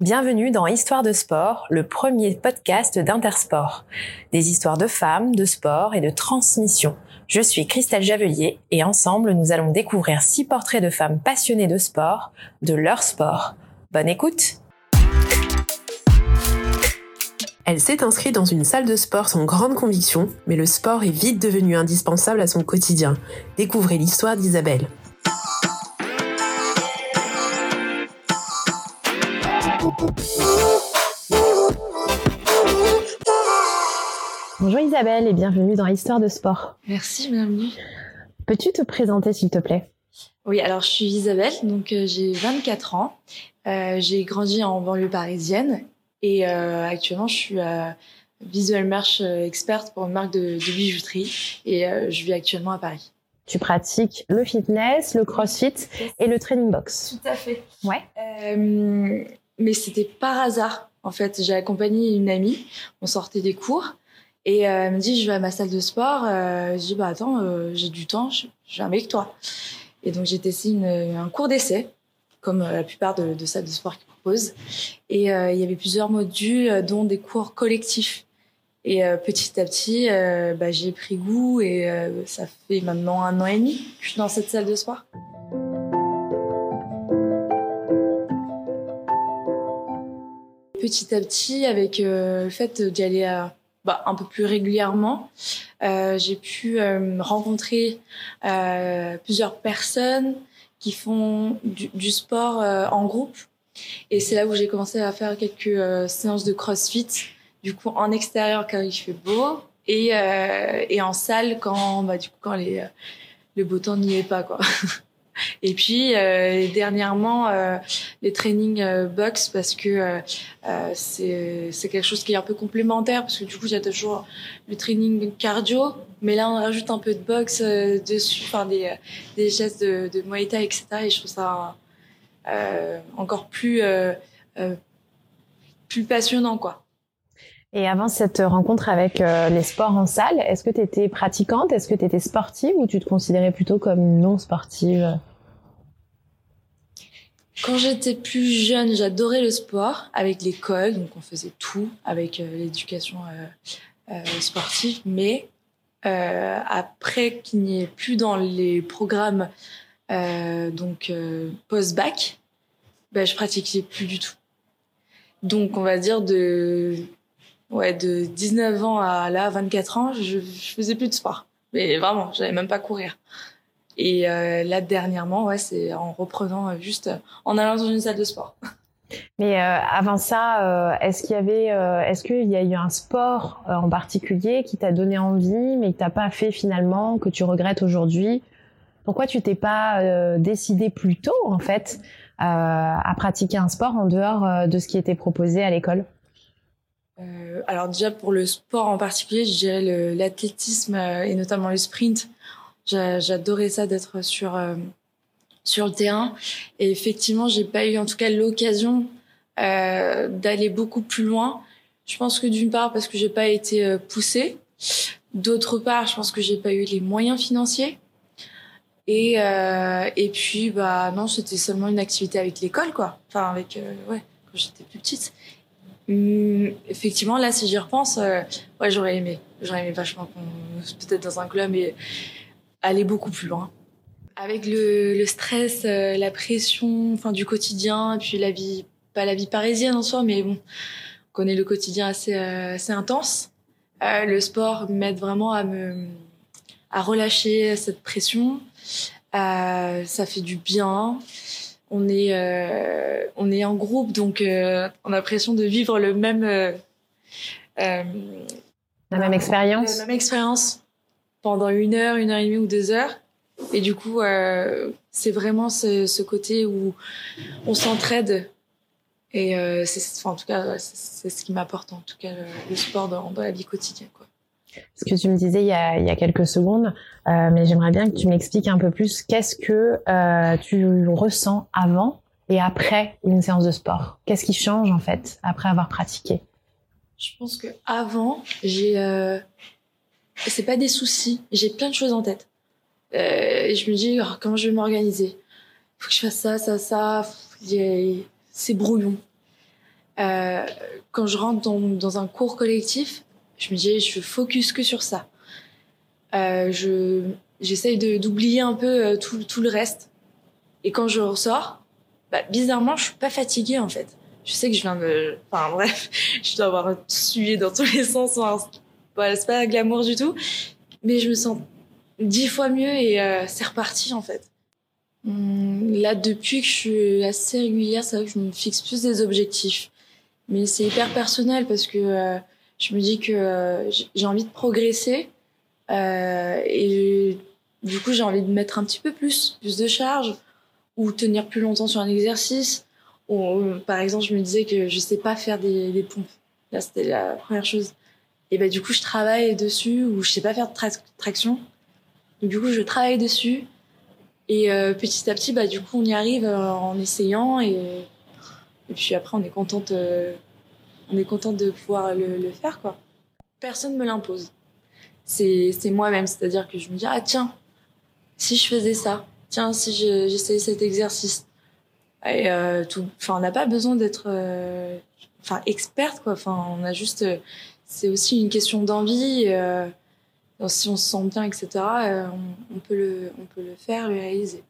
Bienvenue dans Histoire de sport, le premier podcast d'Intersport. Des histoires de femmes, de sport et de transmission. Je suis Christelle Javelier et ensemble nous allons découvrir six portraits de femmes passionnées de sport, de leur sport. Bonne écoute Elle s'est inscrite dans une salle de sport sans grande conviction, mais le sport est vite devenu indispensable à son quotidien. Découvrez l'histoire d'Isabelle. Bonjour Isabelle et bienvenue dans Histoire de sport. Merci, bienvenue. Peux-tu te présenter s'il te plaît? Oui, alors je suis Isabelle, donc euh, j'ai 24 ans. Euh, j'ai grandi en banlieue parisienne et euh, actuellement je suis visual merch experte pour une marque de, de bijouterie et je vis actuellement à Paris. Tu pratiques le fitness, le crossfit et le training box. Tout à fait. Ouais. Mais c'était par hasard. En fait, j'ai accompagné une amie. On sortait des cours et euh, elle me dit, je vais à ma salle de sport. Euh, je dis, bah attends, euh, j'ai du temps, je, je viens avec toi. Et donc j'ai testé un cours d'essai, comme la plupart de, de salles de sport qui proposent. Et il y avait plusieurs modules, dont des cours collectifs. Et petit à petit, bah, j'ai pris goût et ça fait maintenant un an et demi que je suis dans cette salle de sport. Petit à petit, avec le fait d'y aller à bah, un peu plus régulièrement. Euh, j'ai pu euh, rencontrer euh, plusieurs personnes qui font du, sport euh, en groupe. Et c'est là où j'ai commencé à faire quelques euh, séances de CrossFit, du coup en extérieur quand il fait beau et, en salle quand, bah, du coup, quand le beau temps n'y est pas. quoi. Et puis euh, dernièrement euh, les trainings euh, box parce que c'est quelque chose qui est un peu complémentaire parce que du coup il y a toujours le training cardio, mais là on rajoute un peu de boxe dessus, enfin des des gestes de, de etc. Et je trouve ça encore plus plus passionnant quoi. Et avant cette rencontre avec les sports en salle, est-ce que tu étais pratiquante? Est-ce que tu étais sportive ou tu te considérais plutôt comme non sportive quand j'étais plus jeune, j'adorais le sport avec l'école, donc on faisait tout avec euh, l'éducation euh, euh, sportive. Mais après qu'il n'y ait plus dans les programmes donc post-bac, ben, je pratiquais plus du tout. Donc on va dire de ouais de 19 ans à là 24 ans, je, je faisais plus de sport. Mais vraiment, j'allais même pas courir. Et euh, là, dernièrement, ouais, c'est en reprenant euh, juste euh, en allant dans une salle de sport. Mais euh, avant ça, euh, est-ce qu'il y avait, euh, est-ce qu'il y a eu un sport en particulier qui t'a donné envie, mais que t'as pas fait finalement, que tu regrettes aujourd'hui? Pourquoi tu t'es pas décidé plus tôt, en fait, à pratiquer un sport en dehors de ce qui était proposé à l'école? Alors déjà pour le sport en particulier, je dirais l'athlétisme et notamment le sprint. J'adorais ça d'être sur euh, sur le terrain. Et effectivement, j'ai pas eu en tout cas l'occasion euh, d'aller beaucoup plus loin. Je pense que d'une part parce que j'ai pas été euh, poussée, d'autre part, je pense que j'ai pas eu les moyens financiers. Et et puis bah non, c'était seulement une activité avec l'école quoi. Enfin avec ouais quand j'étais plus petite. Hum, effectivement là si j'y repense, ouais j'aurais aimé, j'aurais aimé vachement peut-être dans un club et aller beaucoup plus loin. Avec le, le stress, euh, la pression, enfin du quotidien, et puis la vie, pas la vie parisienne en soi, mais bon, on connaît le quotidien assez euh, assez intense. Euh, le sport m'aide vraiment à me à relâcher cette pression. Euh, ça fait du bien. On est euh, on est en groupe, donc euh, on a l'impression de vivre le même la même expérience. La même expérience pendant une heure, une heure et demie ou deux heures. Et du coup, euh, c'est vraiment ce, ce, côté où on s'entraide. Et euh, c'est, enfin, en tout cas, c'est ce qui m'apporte en tout cas le, le sport dans, dans, la vie quotidienne. Quoi. Ce que tu me disais il y a, il y a quelques secondes, euh, mais j'aimerais bien que tu m'expliques un peu plus qu'est-ce que tu ressens avant et après une séance de sport. Qu'est-ce qui change en fait après avoir pratiqué? Je pense que avant, j'ai c'est pas des soucis. J'ai plein de choses en tête. Euh, je me dis, oh, comment je vais m'organiser? Faut que je fasse ça, ça, ça. C'est brouillon. euh, quand je rentre dans, un cours collectif, je me dis, je focus que sur ça. Euh, je j'essaye d'oublier un peu tout, le reste. Et quand je ressors, bah, bizarrement, je suis pas fatiguée en fait. Je sais que je viens de, enfin bref, je dois avoir sué dans tous les sens. Voilà, c'est pas glamour du tout, mais je me sens dix fois mieux et euh, c'est reparti en fait. Hum, là, depuis que je suis assez régulière, c'est vrai que je me fixe plus des objectifs. Mais c'est hyper personnel parce que euh, je me dis que euh, j'ai envie de progresser et du coup j'ai envie de mettre un petit peu plus, plus de charge ou tenir plus longtemps sur un exercice. Ou, par exemple, je me disais que je sais pas faire des, des pompes. Là, c'était la première chose. Et ben du coup, je travaille dessus ou je sais pas faire de traction. Donc du coup, je travaille dessus. Et euh, petit à petit, bah du coup, on y arrive euh, en essayant et, puis après, on est contente, euh, on est contente de pouvoir le, faire quoi. Personne me l'impose. C'est moi-même, c'est-à-dire que je me dis ah tiens, si je faisais ça, tiens si j'essayais cet exercice. Et euh, tout, on n'a pas besoin d'être, enfin, experte quoi. On a juste, c'est aussi une question d'envie. Euh, si on se sent bien, etc., euh, on, on, peut le, on peut le faire, le réaliser.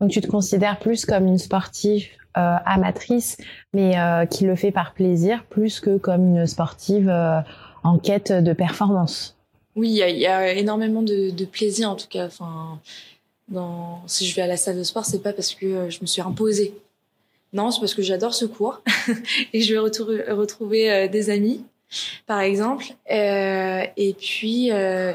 Donc tu te considères plus comme une sportive euh, amatrice, mais qui le fait par plaisir, plus que comme une sportive en quête de performance? Oui, il y, y, a énormément de, de, plaisir en tout cas. Enfin, dans, si je vais à la salle de sport, c'est pas parce que je me suis imposée. Non, c'est parce que j'adore ce cours et que je vais retrouver, retrouver des amis par exemple. Euh, et puis, euh,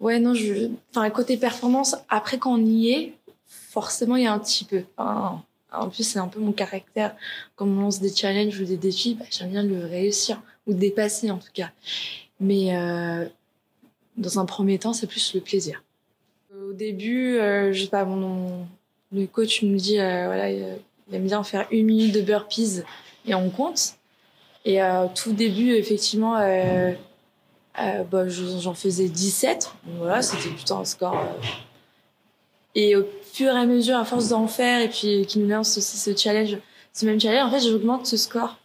ouais, non, je, enfin, côté performance, après quand on y est, forcément, il y a un petit peu. En plus, c'est un peu mon caractère. Quand on lance des challenges ou des défis, bah, j'aime bien le réussir ou dépasser en tout cas. Mais euh, dans un premier temps, c'est plus le plaisir. Au début, je sais pas, mon, le coach me dit, voilà, il aime bien faire une minute de burpees et on compte. Et euh, tout début, effectivement, euh, euh, bah, j'en faisais 17. Donc voilà, c'était plutôt un score. Et au fur et à mesure, à force d'en faire, et puis qu'il nous lance aussi ce challenge, ce même challenge, en fait, j'augmente ce score.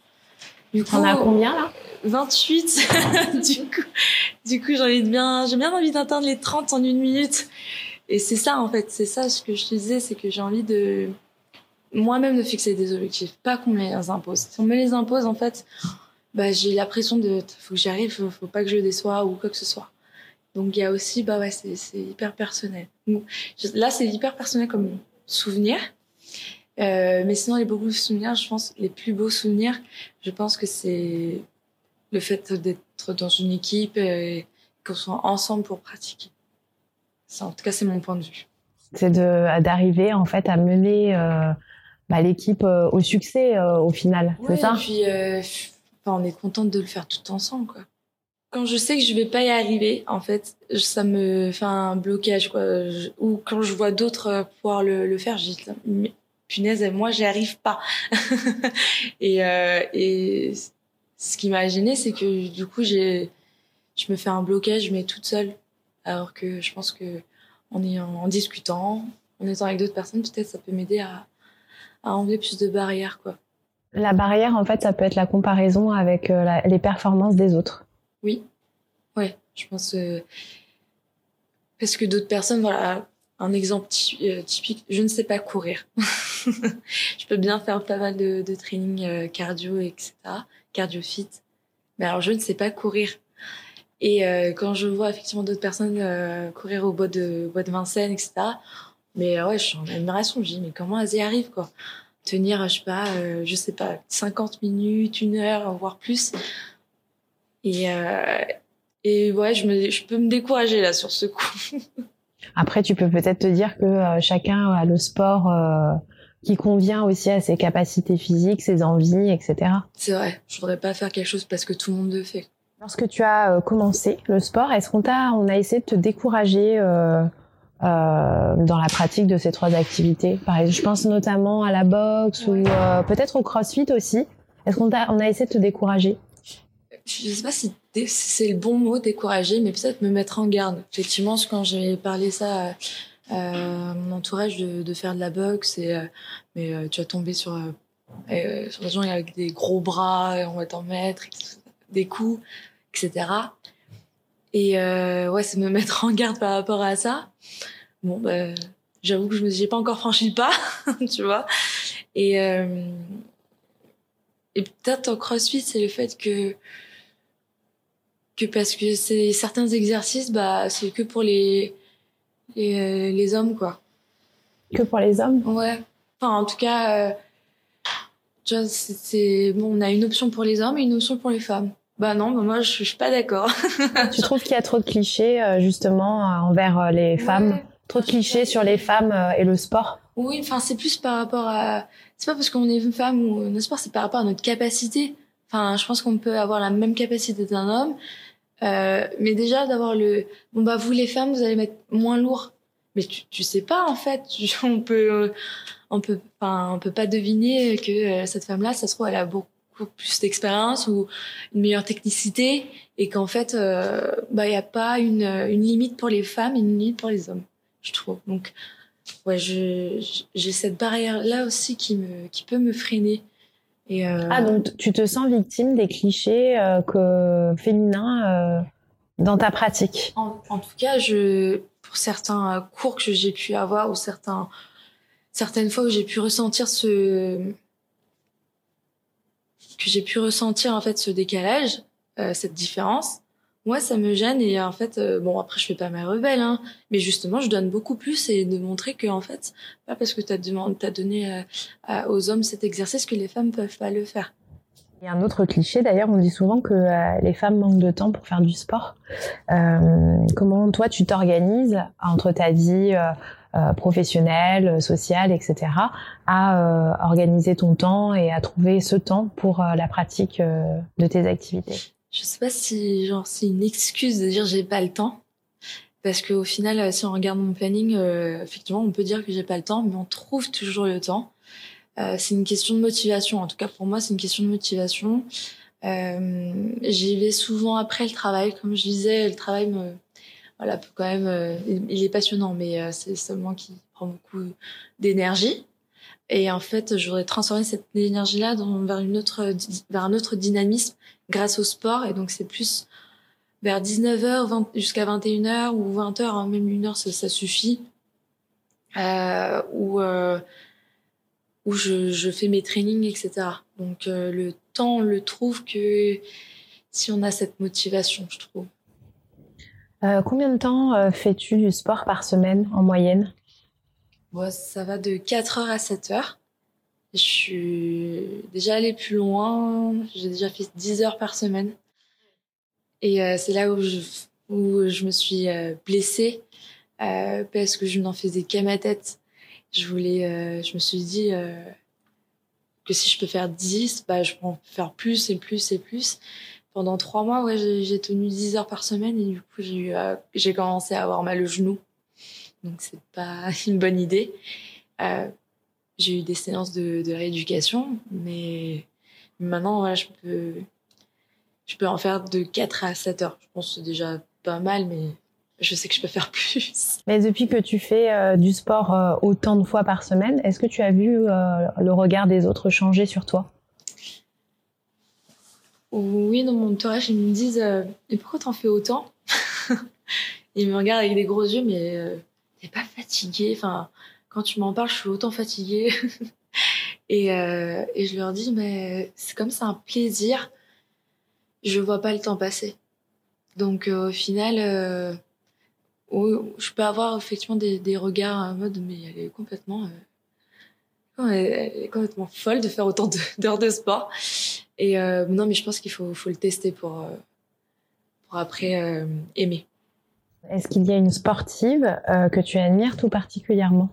Du coup, on a combien là? 28. du coup, du coup, j'ai bien, j'ai bien envie d'atteindre les 30 en une minute. Et c'est ça, en fait, c'est ça ce que je te disais, c'est que j'ai envie de, moi-même de fixer des objectifs, pas qu'on me les impose. Si on me les impose, en fait, bah, j'ai la pression de faut que j'y arrive, faut, faut, pas que je déçois ou quoi que ce soit. Donc il y a aussi, bah ouais, c'est hyper personnel. Là, c'est hyper personnel comme souvenir. Euh, mais sinon, les de souvenirs, je pense, les plus beaux souvenirs, je pense que c'est le fait d'être dans une équipe et qu'on soit ensemble pour pratiquer. Ça, en tout cas, c'est mon point de vue. C'est d'arriver en fait à mener euh, bah, l'équipe euh, au succès euh, au final, ouais, c'est ça? Et puis, euh, enfin, on est contente de le faire tout ensemble, quoi. Quand je sais que je vais pas y arriver, en fait, ça me fait un blocage, quoi. Je, ou quand je vois d'autres pouvoir le, le faire, je dis, mais, punaise, moi, j'y arrive pas. et, euh, et ce qui m'a gêné, c'est que du coup, j'ai, je me fais un blocage, mais toute seule. Alors que je pense que en, ayant, en discutant, en étant avec d'autres personnes, peut-être ça peut m'aider à, à enlever plus de barrières, quoi. La barrière, en fait, ça peut être la comparaison avec euh, la, les performances des autres. Oui, ouais, je pense euh, parce que d'autres personnes, voilà, un exemple euh, typique, je ne sais pas courir. je peux bien faire pas mal de, de training cardio, etc., cardio fit, mais alors je ne sais pas courir. Et euh, quand je vois effectivement d'autres personnes courir au bois de bois de Vincennes, etc. Mais ouais, je suis en admiration. Je dis mais comment elles y arrivent quoi? Tenir, je sais pas, euh, je sais pas, 50 minutes, une heure, voire plus. Et euh, et ouais, je me, je peux me décourager là sur ce coup. Après, tu peux peut-être te dire que euh, chacun a le sport euh, qui convient aussi à ses capacités physiques, ses envies, etc. C'est vrai. Je voudrais pas faire quelque chose parce que tout le monde le fait. Lorsque tu as euh, commencé le sport, est-ce qu'on t'a, on a essayé de te décourager euh, dans la pratique de ces trois activités je pense notamment à la boxe ou euh, peut-être au CrossFit aussi. Est-ce qu'on a, essayé de te décourager? Je sais pas si c'est le bon mot, décourager, mais peut-être me mettre en garde. Effectivement, quand j'ai parlé ça à mon entourage de, faire de la boxe, euh, mais tu vas tomber sur sur des gens avec des gros bras, on va t'en mettre, des coups, etc. Et ouais, c'est me mettre en garde par rapport à ça. Bon, bah, j'avoue que je n'ai pas encore franchi le pas, tu vois. Et, euh, et peut-être au CrossFit, c'est le fait que que parce que c'est certains exercices, bah c'est que pour les les, euh, les, hommes quoi. Que pour les hommes? Ouais. Enfin, en tout cas, euh, tu vois, c'est bon, on a une option pour les hommes et une option pour les femmes. Bah non, bah moi je, je suis pas d'accord. tu trouves qu'il y a trop de clichés justement envers les femmes, trop de clichés sur les femmes et le sport? Oui, enfin c'est plus par rapport à c'est pas parce qu'on est une femme ou un sport, c'est par rapport à notre capacité. Enfin, je pense qu'on peut avoir la même capacité d'un homme, euh, mais déjà d'avoir le bon bah vous les femmes vous allez mettre moins lourd. Mais tu, tu sais pas en fait, on peut on peut enfin on peut pas deviner que euh, cette femme-là, ça se trouve elle a beaucoup plus d'expérience ou une meilleure technicité et qu'en fait euh, bah il y a pas une une limite pour les femmes et une limite pour les hommes, je trouve. Donc ouais, j'ai cette barrière-là aussi qui, me, qui peut me freiner. Et euh... Ah, donc tu te sens victime des clichés euh, que, féminins dans ta pratique? En, en, tout cas, je, pour certains cours que j'ai pu avoir ou certains, certaines fois où j'ai pu ressentir ce que j'ai pu ressentir en fait ce décalage, euh, cette différence, moi ça me gêne et en fait euh, bon après je fais pas ma rebelle hein, mais justement je donne beaucoup plus et de montrer que en fait pas parce que tu as demandé donné euh, aux hommes cet exercice que les femmes peuvent pas le faire. Il y a un autre cliché d'ailleurs, on dit souvent que les femmes manquent de temps pour faire du sport. comment toi tu t'organises entre ta vie professionnelle, sociale, etc., à organiser ton temps et à trouver ce temps pour la pratique de tes activités. Je sais pas si genre c'est une excuse de dire j'ai pas le temps. Parce qu'au final euh, si on regarde mon planning euh, effectivement on peut dire que j'ai pas le temps mais on trouve toujours le temps. Euh, c'est une question de motivation. En tout cas pour moi c'est une question de motivation. Euh, j'y vais souvent après le travail. Comme je disais le travail me voilà quand même il est passionnant mais c'est seulement qui prend beaucoup d'énergie et en fait, je voudrais transformer cette énergie-là vers autre, vers un autre dynamisme grâce au sport. Et donc, c'est plus vers 19h jusqu'à 21h ou 20h, hein, même une heure, ça, suffit. Euh, où, euh, où je, je, fais mes trainings, etc. Donc, euh, le temps, on le trouve que si on a cette motivation, je trouve. Euh, combien de temps euh, fais-tu du sport par semaine en moyenne? Bon, ça va de 4 heures à 7 heures. Je suis déjà allée plus loin. J'ai déjà fait 10 heures par semaine. Et euh, c'est là où je, où je me suis blessée parce que je n'en faisais qu'à ma tête. Je voulais, je me suis dit que si je peux faire 10, bah, je peux en faire plus et plus et plus. Pendant trois mois, ouais, j'ai tenu 10 heures par semaine et du coup, j'ai j'ai commencé à avoir mal au genou donc c'est pas une bonne idée. Euh, j'ai eu des séances de, rééducation, mais maintenant, je peux, je peux en faire de 4 à 7 heures. Je pense que c'est déjà pas mal, mais je sais que je peux faire plus. Mais depuis que tu fais euh, du sport euh, autant de fois par semaine, est-ce que tu as vu euh, le regard des autres changer sur toi? Oui, dans mon entourage, ils me disent euh, Mais pourquoi t'en fais autant? Ils me regardent avec des gros yeux, mais euh, pas fatiguée. Enfin, quand tu m'en parles, je suis autant fatiguée. et, euh, et je leur dis, mais c'est comme c'est un plaisir. Je vois pas le temps passer. Donc au final, je peux avoir effectivement des, regards en mode, mais elle est complètement, elle est complètement folle de faire autant d'heures de, de, sport. Et euh, non, mais je pense qu'il faut, faut le tester pour, euh, pour après aimer. Est-ce qu'il y a une sportive euh, que tu admires tout particulièrement?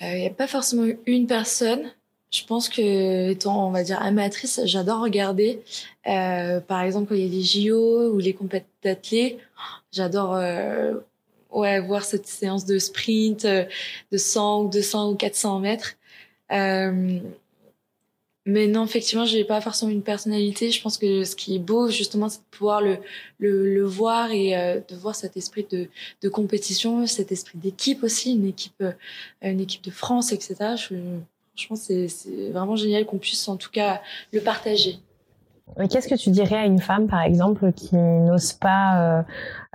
Il n'y a pas forcément une personne. Je pense que, étant, on va dire, amatrice, j'adore regarder. Euh, par exemple, quand il y a les JO ou les compétitions d'athlètes, j'adore euh, ouais, voir cette séance de sprint de 100 ou 200 ou 400 mètres. Euh, mais non, effectivement, j'ai pas forcément une personnalité. Je pense que ce qui est beau, justement, c'est de pouvoir le, le, le voir et euh, de voir cet esprit de, de compétition, cet esprit d'équipe aussi, une équipe, euh, une équipe de France, etc. Je, franchement, c'est vraiment génial qu'on puisse en tout cas le partager. Qu'est-ce que tu dirais à une femme, par exemple, qui n'ose pas euh,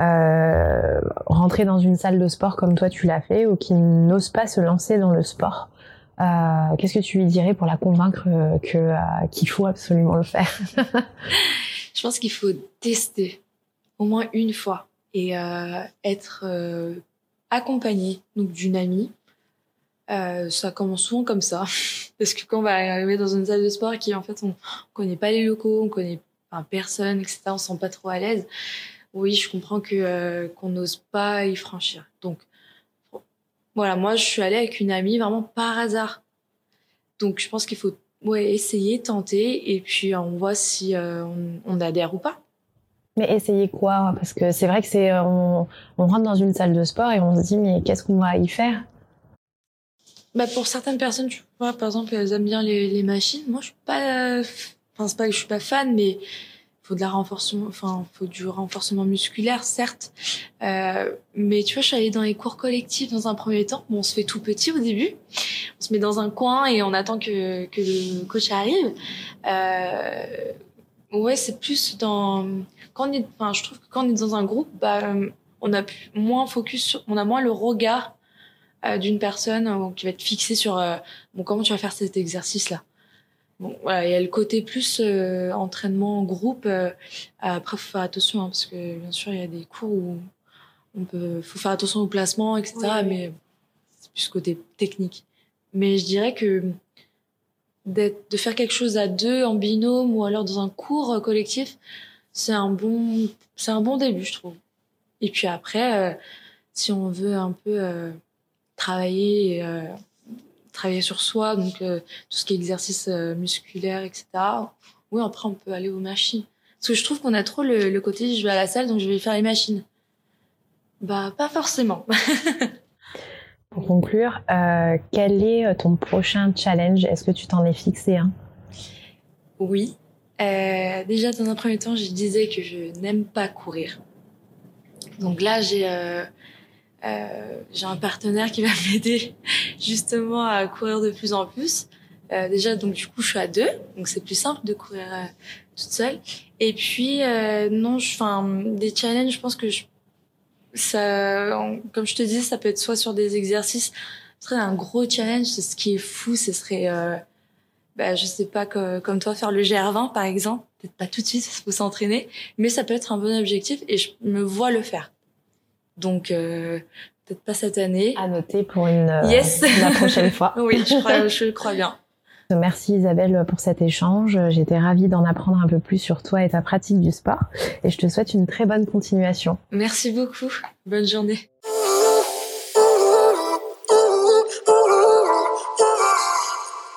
euh, rentrer dans une salle de sport comme toi tu l'as fait, ou qui n'ose pas se lancer dans le sport euh, Qu'est-ce que tu lui dirais pour la convaincre qu'il faut absolument le faire? Je pense qu'il faut tester au moins une fois et être accompagné d'une amie. Ça commence souvent comme ça. Parce que quand on va arriver dans une salle de sport qui, en fait, on, connaît pas les locaux, on connaît personne, etc., on se sent pas trop à l'aise. Oui, je comprends que euh, qu'on n'ose pas y franchir. Donc, voilà, moi, je suis allée avec une amie vraiment par hasard. Donc, je pense qu'il faut essayer, tenter, et puis on voit si euh, on, on, adhère ou pas. Mais essayer quoi? Parce que c'est vrai que c'est on, on rentre dans une salle de sport et on se dit mais qu'est-ce qu'on va y faire? Bah pour certaines personnes, tu vois, par exemple, elles aiment bien les, les machines. Moi, je suis pas, enfin c'est pas que je suis pas fan, mais faut de la renforcement, enfin faut du renforcement musculaire, certes. Euh, mais tu vois, je suis allée dans les cours collectifs dans un premier temps. Bon, on se fait tout petit au début. On se met dans un coin et on attend que que le coach arrive. Euh, ouais, c'est plus dans quand on est, enfin, je trouve que quand on est dans un groupe, bah, on a moins focus, sur, on a moins le regard euh, d'une personne euh, qui va être fixée sur euh, bon comment tu vas faire cet exercice là. Bon voilà, il y a le côté plus entraînement en groupe. après faut faire attention hein, parce que bien sûr il y a des cours où on peut faut faire attention au placement etc. Mais c'est plus côté technique. Mais je dirais que d'être de faire quelque chose à deux en binôme ou alors dans un cours collectif c'est un bon c'est un bon début je trouve et puis après si on veut un peu travailler, euh, travailler sur soi, donc euh, tout ce qui est exercice euh, musculaire, etc. Oui, après on peut aller aux machines. Parce que je trouve qu'on a trop le, le, côté je vais à la salle donc je vais faire les machines. Bah pas forcément. Pour conclure, quel est ton prochain challenge? Est-ce que tu t'en es fixé un? Oui. Déjà dans un premier temps, je disais que je n'aime pas courir. Donc là, j'ai euh, euh, j'ai un partenaire qui va m'aider justement à courir de plus en plus. Euh, déjà, donc du coup, je suis à deux, donc c'est plus simple de courir euh, toute seule. Et puis, euh, non, enfin, des challenges, je pense que je, ça, comme je te disais, ça peut être soit sur des exercices. Ce serait un gros challenge. Ce qui est fou, ce serait, bah, je sais pas, comme toi, faire le GR20 par exemple. Peut-être pas tout de suite, il faut s'entraîner, mais ça peut être un bon objectif et je me vois le faire. Donc euh, peut-être pas cette année. À noter pour une euh, yes. la prochaine fois. oui, je crois, je crois bien. Merci Isabelle pour cet échange. J'étais ravie d'en apprendre un peu plus sur toi et ta pratique du sport. Et je te souhaite une très bonne continuation. Merci beaucoup. Bonne journée.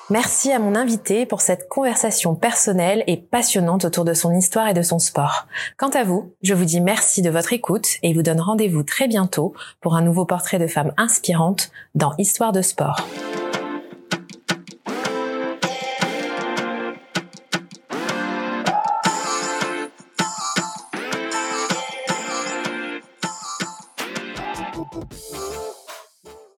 Merci à mon invité pour cette conversation personnelle et passionnante autour de son histoire et de son sport. Quant à vous, je vous dis merci de votre écoute et vous donne rendez-vous très bientôt pour un nouveau portrait de femme inspirante dans Histoire de sport.